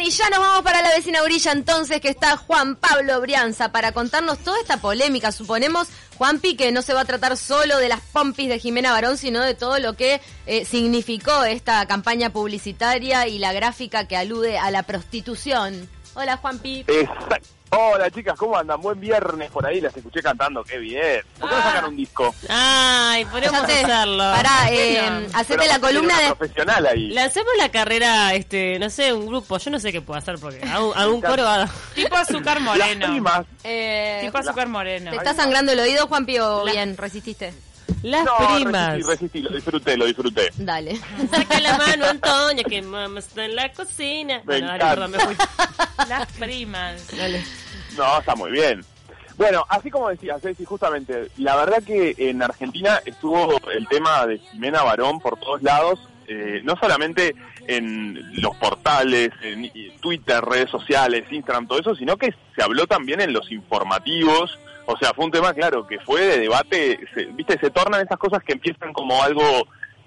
Y ya nos vamos para la vecina orilla entonces, que está Juan Pablo Brianza, para contarnos toda esta polémica. Suponemos, Juanpi, que no se va a tratar solo de las pompis de Jimena Barón, sino de todo lo que eh, significó esta campaña publicitaria y la gráfica que alude a la prostitución. Hola, Juanpi. Exacto. Hola chicas, ¿cómo andan? Buen viernes por ahí, las escuché cantando, qué bien. ¿Por qué no Ah. sacan un disco? Ay, podemos hacerlo. Pará, eh, hacete Pero la columna de... profesional ahí. Le hacemos la carrera, este, no sé, un grupo. Yo no sé qué puedo hacer porque algún, algún coro va. Tipo azúcar Las moreno. primas. eh, Tipo azúcar moreno. ¿Te está sangrando el oído, Juanpi, o bien? ¿Resististe? Las no, primas. resistí, resistí, lo disfruté, lo disfruté. Dale. Saca la mano, Antonia, que mamá está en la cocina. Me Bueno, dale, perdón, me fui. Las primas. Dale. No, está muy bien. Bueno, así como decías, Ceci, justamente, la verdad que en Argentina estuvo el tema de Jimena Barón por todos lados, eh, no solamente en los portales, en Twitter, redes sociales, Instagram, todo eso, sino que se habló también en los informativos. O sea, fue un tema, claro, que fue de debate, se- viste, se tornan esas cosas que empiezan como algo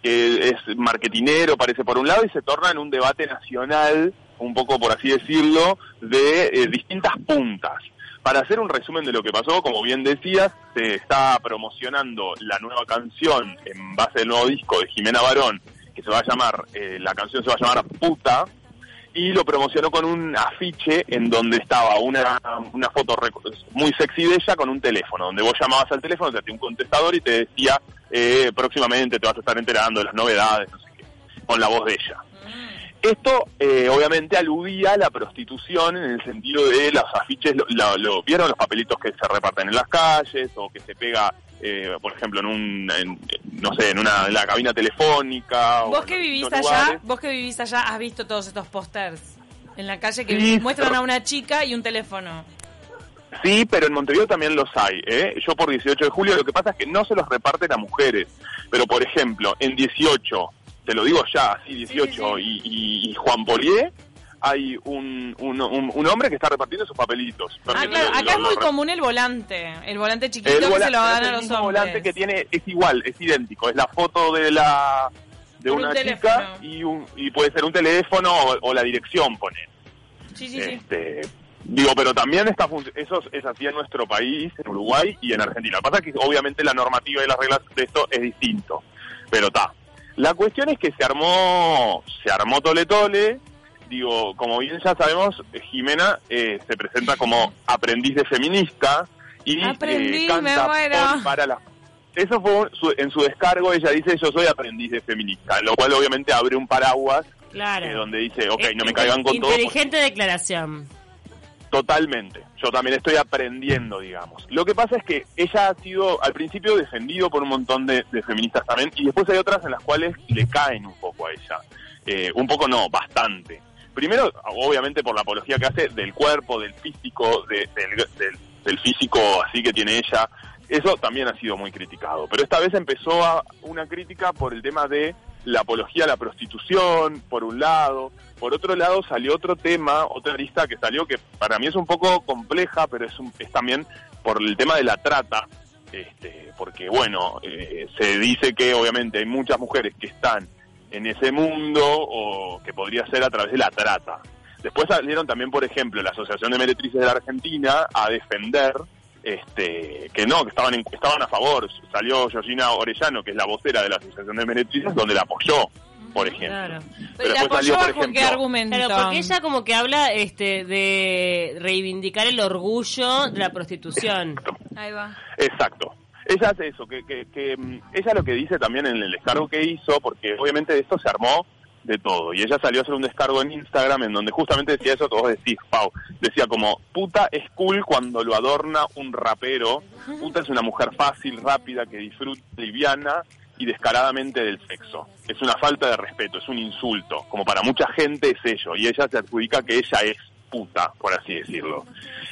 que es marketinero, parece por un lado, y se torna en un debate nacional, un poco por así decirlo, de eh, distintas puntas. Para hacer un resumen de lo que pasó, como bien decías, se está promocionando la nueva canción en base del nuevo disco de Jimena Barón, que se va a llamar, eh, la canción se va a llamar Puta, y lo promocionó con un afiche en donde estaba una, una foto muy sexy de ella con un teléfono, donde vos llamabas al teléfono, te hacía un contestador y te decía, eh, próximamente te vas a estar enterando de las novedades, no sé qué, con la voz de ella. Esto eh, obviamente aludía a la prostitución en el sentido de los afiches, lo, lo- lo- vieron los papelitos que se reparten en las calles o que se pega, eh, por ejemplo, en un, en, no sé, en una en la cabina telefónica. Vos que vivís allá, lugares. vos que vivís allá, has visto todos estos pósters en la calle que Sí, muestran a una chica y un teléfono. Sí, pero en Montevideo también los hay. ¿eh? Yo por 18 de julio lo que pasa es que no se los reparten a mujeres. Pero por ejemplo, en 18, te lo digo ya, así 18, Y, y- y Juan Polié, hay un, un, un- un hombre que está repartiendo sus papelitos. Ah, claro, acá es muy común el volante. El volante chiquito el que vola- se lo dan a el los hombres. volante que tiene, es igual, es idéntico. Es la foto de la de una chica y, un, y puede ser un teléfono o, o la dirección, poner. Sí, sí, sí. Este, digo, pero también está fun- eso es así en nuestro país, en Uruguay y en Argentina. Lo que pasa es que obviamente la normativa y las reglas de esto es distinto, pero está. La cuestión es que se armó, se armó tole tole. Digo, como bien ya sabemos, Jimena eh, se presenta como aprendiz de feminista y eh, canta me muero. por- para la eso fue su- en su descargo, ella dice yo soy aprendiz de feminista, lo cual obviamente abre un paraguas Claro. eh, donde dice, ok, Eh, no me caigan con todo. porque- Inteligente declaración. Totalmente. Yo también estoy aprendiendo, digamos. Lo que pasa es que ella ha sido al principio defendido por un montón de, de feministas también y después hay otras en las cuales le caen un poco a ella. Eh, un poco no, bastante. Primero, obviamente por la apología que hace del cuerpo, del físico, de- del, del- del físico así que tiene ella. Eso también ha sido muy criticado. Pero esta vez empezó a una crítica por el tema de la apología a la prostitución, por un lado. Por otro lado salió otro tema, otra lista que salió que para mí es un poco compleja, pero es, un- es también por el tema de la trata. Este, porque bueno, eh, se dice que obviamente hay muchas mujeres que están en ese mundo o que podría ser a través de la trata. Después salieron también, por ejemplo, la Asociación de Meretrices de la Argentina a defender este que no, que estaban en- estaban a favor. Salió Georgina Orellano, que es la vocera de la Asociación de Meretrices, donde la apoyó, por ejemplo. Claro. Pero ¿La después salió, apoyó por qué argumento? Claro, porque ella como que habla este de reivindicar el orgullo de la prostitución. Ahí va. Exacto. Ella hace eso, que, que, que, mm, ella lo que dice también en el descargo que hizo, porque obviamente esto se armó de todo, y ella salió a hacer un descargo en Instagram en donde justamente decía eso que vos decís, Pau, decía como, puta es cool cuando lo adorna un rapero, puta es una mujer fácil, rápida, que disfruta, liviana y descaradamente del sexo. Es una falta de respeto, es un insulto, como para mucha gente es ello, y ella se adjudica que ella es puta, por así decirlo.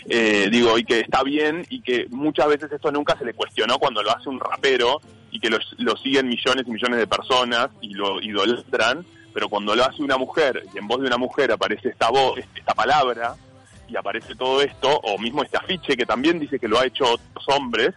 Eh, digo, y que está bien y que muchas veces esto nunca se le cuestionó cuando lo hace un rapero y que lo, lo siguen millones y millones de personas y lo idolatran, pero cuando lo hace una mujer y en voz de una mujer aparece esta voz, esta palabra y aparece todo esto, o mismo este afiche que también dice que lo ha hecho otros hombres,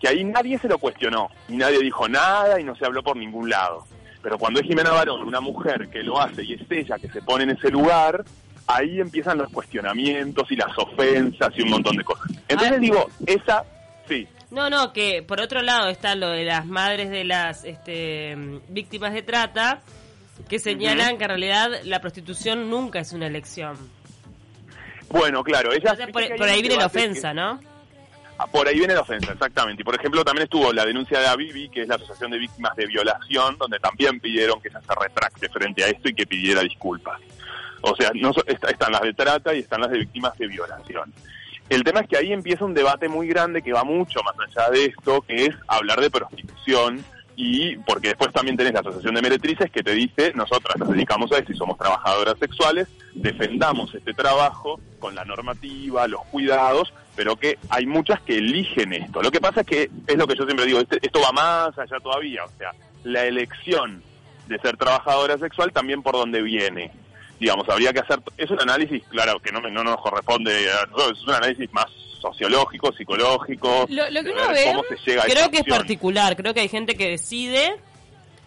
que ahí nadie se lo cuestionó y nadie dijo nada y no se habló por ningún lado. Pero cuando es Jimena Barón, una mujer que lo hace y es ella que se pone en ese lugar, ahí empiezan los cuestionamientos y las ofensas y un montón de cosas. Entonces digo, esa, sí, No, no, que por otro lado está lo de las madres de las este, víctimas de trata, que señalan que en realidad la prostitución nunca es una elección. bueno, claro, ella... Entonces, por, por ahí viene la ofensa, ¿no? Ah, Por ahí viene la ofensa, exactamente. Y por ejemplo, también estuvo la denuncia de Avivi, que es la Asociación de Víctimas de Violación, donde también pidieron que ella se retracte frente a esto y que pidiera disculpas. O sea, no están las de trata y están las de víctimas de violación. El tema es que ahí empieza un debate muy grande que va mucho más allá de esto, que es hablar de prostitución y porque después también tenés la Asociación de Meretrices que te dice, nosotras nos dedicamos a esto y somos trabajadoras sexuales, defendamos este trabajo con la normativa, los cuidados, pero que hay muchas que eligen esto. Lo que pasa es que, es lo que yo siempre digo, este- esto va más allá todavía, o sea, la elección de ser trabajadora sexual también por donde viene. Digamos, habría que hacer, es un análisis, claro, que no, me- no nos corresponde a nosotros, es un análisis más sociológico, psicológico, Lo- lo que uno ve, cómo se llega a Creo que es particular, creo que hay gente que decide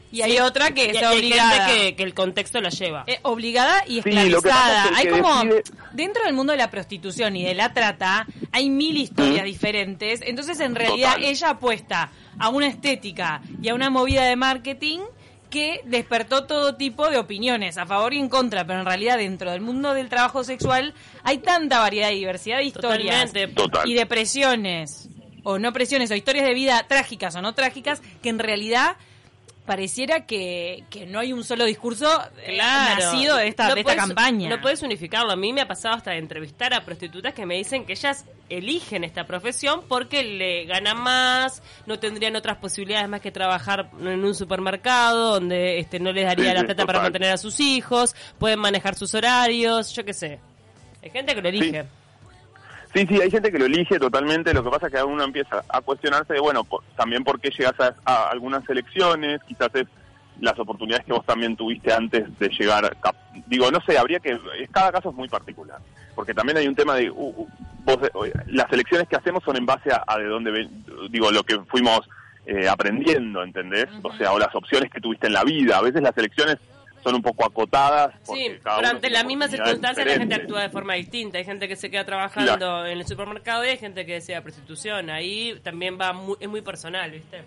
Y hay otra que y está obligada. gente que, que el contexto la lleva. Eh, obligada y esclavizada. es que hay como decide- dentro del mundo de la prostitución y de la trata hay mil historias Mm. diferentes. Entonces en realidad Total. ella apuesta a una estética y a una movida de marketing que despertó todo tipo de opiniones a favor y en contra, pero en realidad dentro del mundo del trabajo sexual hay tanta variedad y diversidad de historias. Total. y de presiones o no presiones o historias de vida trágicas o no trágicas que en realidad pareciera que, que no hay un solo discurso eh, Claro. nacido de esta, No de esta campaña. No puedes unificarlo. A mí me ha pasado hasta de entrevistar a prostitutas que me dicen que ellas eligen esta profesión porque le ganan más, no tendrían otras posibilidades más que trabajar en un supermercado donde este no les daría Sí, la plata para mantener a sus hijos, pueden manejar sus horarios, yo qué sé. Hay gente que lo elige. Sí, sí, hay gente que lo elige totalmente. Lo que pasa es que uno empieza a cuestionarse de, bueno, por- también por qué llegas a, a algunas elecciones, quizás es las oportunidades que vos también tuviste antes de llegar. Digo, no sé, habría que. es- Cada caso es muy particular. Porque también hay un tema de. uh, uh, vos, eh, las elecciones que hacemos son en base a, a de dónde. ven- Digo, lo que fuimos eh, aprendiendo, ¿entendés? O sea, o las opciones que tuviste en la vida. A veces las elecciones son un poco acotadas. Sí, pero ante las mismas circunstancias la gente actúa de forma distinta. Hay gente que se queda trabajando Claro. en el supermercado y hay gente que desea prostitución. Ahí también va muy, es muy personal, ¿viste?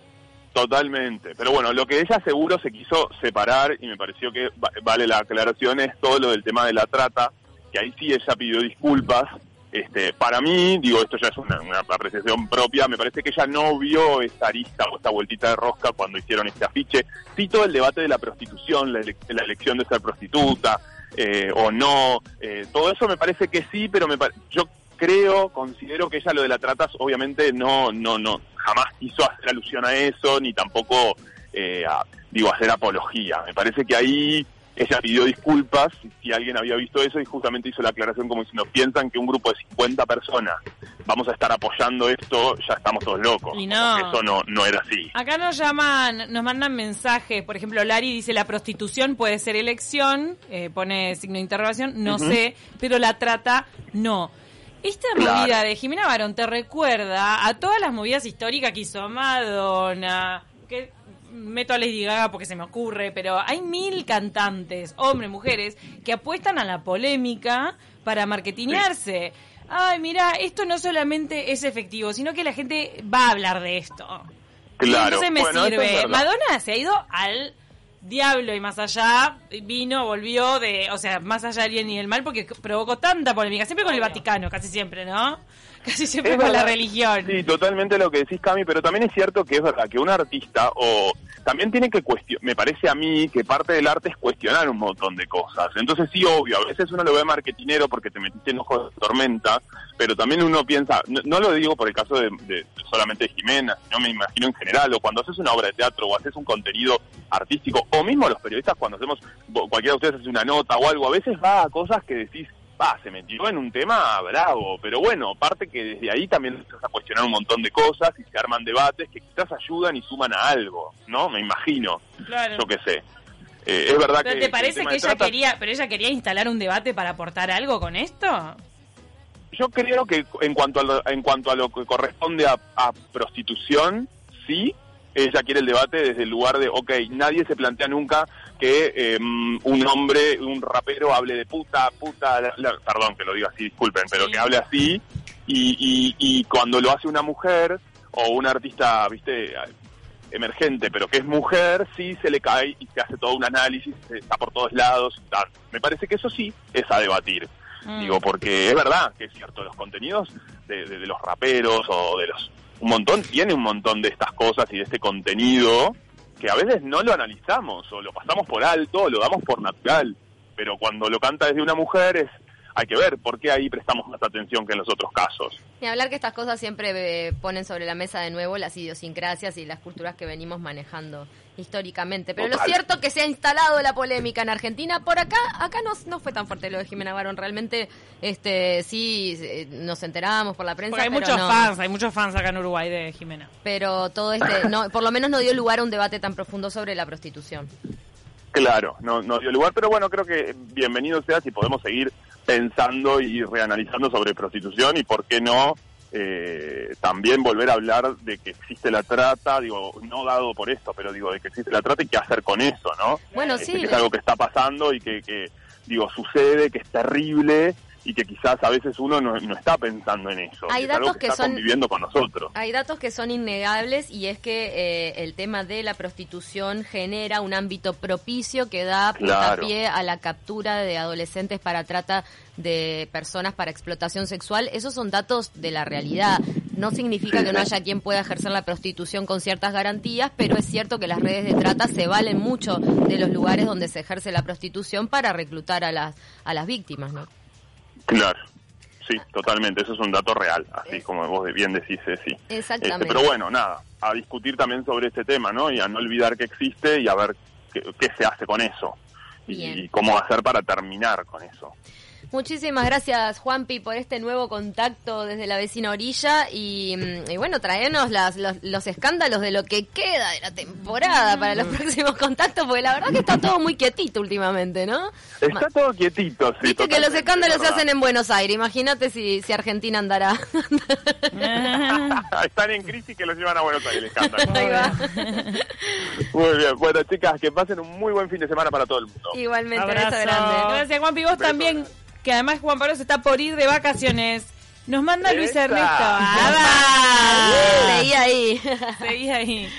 Totalmente, pero bueno, lo que ella seguro se quiso separar y me pareció que va- vale la aclaración es todo lo del tema de la trata, que ahí sí ella pidió disculpas. Este, para mí, digo, esto ya es una, apreciación propia, me parece que ella no vio esta arista o esta vueltita de rosca cuando hicieron este afiche. Sí, todo el debate de la prostitución, la, ele- la elección de ser prostituta eh, o no, eh, todo eso me parece que sí, pero me yo creo, considero que ella lo de la trata obviamente no, no, no, jamás quiso hacer alusión a eso, ni tampoco, eh, a- digo, hacer apología. Me parece que ahí ella pidió disculpas si alguien había visto eso y justamente hizo la aclaración como nos piensan que un grupo de 50 personas vamos a estar apoyando esto, ya estamos todos locos. Y no. Eso no, no era así. Acá nos llaman, nos mandan mensajes. Por ejemplo, Lari dice la prostitución puede ser elección, eh, pone signo de interrogación, no sé, pero la trata no. Esta Claro. movida de Jimena Barón te recuerda a todas las movidas históricas que hizo Madonna, que meto a Lady Gaga porque se me ocurre, pero hay mil cantantes, hombres, mujeres, que apuestan a la polémica para marketinearse. Ay, mira, esto no solamente es efectivo, sino que la gente va a hablar de esto. Claro. entonces me Bueno, eso es sirve. Madonna se ha ido al diablo y más allá, vino, volvió de, o sea, más allá del bien y del mal porque provocó tanta polémica, siempre con el. Vaticano, casi siempre, ¿no? Casi siempre con la religión. Sí, totalmente lo que decís, Cami, pero también es cierto que es verdad que un artista o también tiene que cuestionar, me parece a mí que parte del arte es cuestionar un montón de cosas. Entonces sí, obvio, a veces uno lo ve marketinero porque te metiste en ojo de tormenta, pero también uno piensa, no, no lo digo por el caso de, de solamente de Jimena, sino me imagino en general, o cuando haces una obra de teatro o haces un contenido artístico, o mismo los periodistas cuando hacemos, cualquiera de ustedes hace una nota o algo, a veces va a cosas que decís, va, se metió en un tema bravo, pero bueno, aparte que desde ahí también empiezas a cuestionar un montón de cosas y se arman debates que quizás ayudan y suman a algo, ¿no? Me imagino, Claro. yo qué sé. Eh, es verdad ¿Pero que... te parece que ella trata- quería, pero ella quería instalar un debate para aportar algo con esto? Yo creo que en cuanto a lo, en cuanto a lo que corresponde a, a prostitución, sí, ella quiere el debate desde el lugar de, ok, nadie se plantea nunca que eh, un hombre, un rapero hable de puta, puta, la- la- perdón que lo diga así, disculpen, pero Sí. que hable así y, y, y cuando lo hace una mujer o un artista, viste, emergente, pero que es mujer, sí se le cae y se hace todo un análisis, está por todos lados. y tal. Me parece que eso sí es a debatir. Mm. Digo, porque es verdad que es cierto, los contenidos de, de- de los raperos o de los... Un montón, tiene un montón de estas cosas y de este contenido que a veces no lo analizamos o lo pasamos por alto o lo damos por natural. Pero cuando lo canta desde una mujer es... Hay que ver por qué ahí prestamos más atención que en los otros casos. Y hablar que estas cosas siempre eh, ponen sobre la mesa de nuevo las idiosincrasias y las culturas que venimos manejando históricamente. Pero lo cierto que se ha instalado la polémica en Argentina. Por acá, acá no, no fue tan fuerte lo de Jimena Barón. Realmente, este, sí, eh, nos enteramos por la prensa. Porque hay pero muchos no. fans, hay muchos fans acá en Uruguay de Jimena. Pero todo este, no, por lo menos no dio lugar a un debate tan profundo sobre la prostitución. Claro, no, no dio lugar, pero bueno, creo que bienvenido sea si podemos seguir pensando y reanalizando sobre prostitución y por qué no eh, también volver a hablar de que existe la trata, digo, no dado por esto, pero digo, de que existe la trata y qué hacer con eso, ¿no? Bueno, Este, sí. que es algo que está pasando y que, que, digo, sucede, que es terrible y que quizás a veces uno no, no está pensando en eso. Hay es algo datos que está son- conviviendo con nosotros. Hay datos que son innegables y es que eh, el tema de la prostitución genera un ámbito propicio que da Claro. pie a la captura de adolescentes para trata de personas para explotación sexual. Esos son datos de la realidad. No significa que no haya quien pueda ejercer la prostitución con ciertas garantías, pero es cierto que las redes de trata se valen mucho de los lugares donde se ejerce la prostitución para reclutar a las a las víctimas, ¿no? Claro, sí, totalmente, eso es un dato real, así como vos bien decís, sí. Exactamente. pero bueno, nada, a discutir también sobre este tema, ¿no? Y a no olvidar que existe y a ver qué, qué se hace con eso y, Bien. cómo hacer para terminar con eso. Muchísimas gracias, Juanpi, por este nuevo contacto desde la vecina orilla. Y, mm, y bueno, traernos las, los, los escándalos de lo que queda de la temporada para los próximos contactos, porque la verdad que está todo muy quietito últimamente, ¿no? Está todo quietito, sí. Viste que los escándalos es se hacen en Buenos Aires. Imagínate si, si Argentina andará. Están en crisis que los llevan a Buenos Aires, escándalo. Ahí va. Muy bien, bueno chicas, que pasen un muy buen fin de semana para todo el mundo. Igualmente, un beso Abrazo. grande. Gracias, Juanpi. Vos Beso también, grande. Que además Juan Pablo se está por ir de vacaciones. Nos manda Luis. Ernesto. Ah. Seguí ahí. Seguí ahí.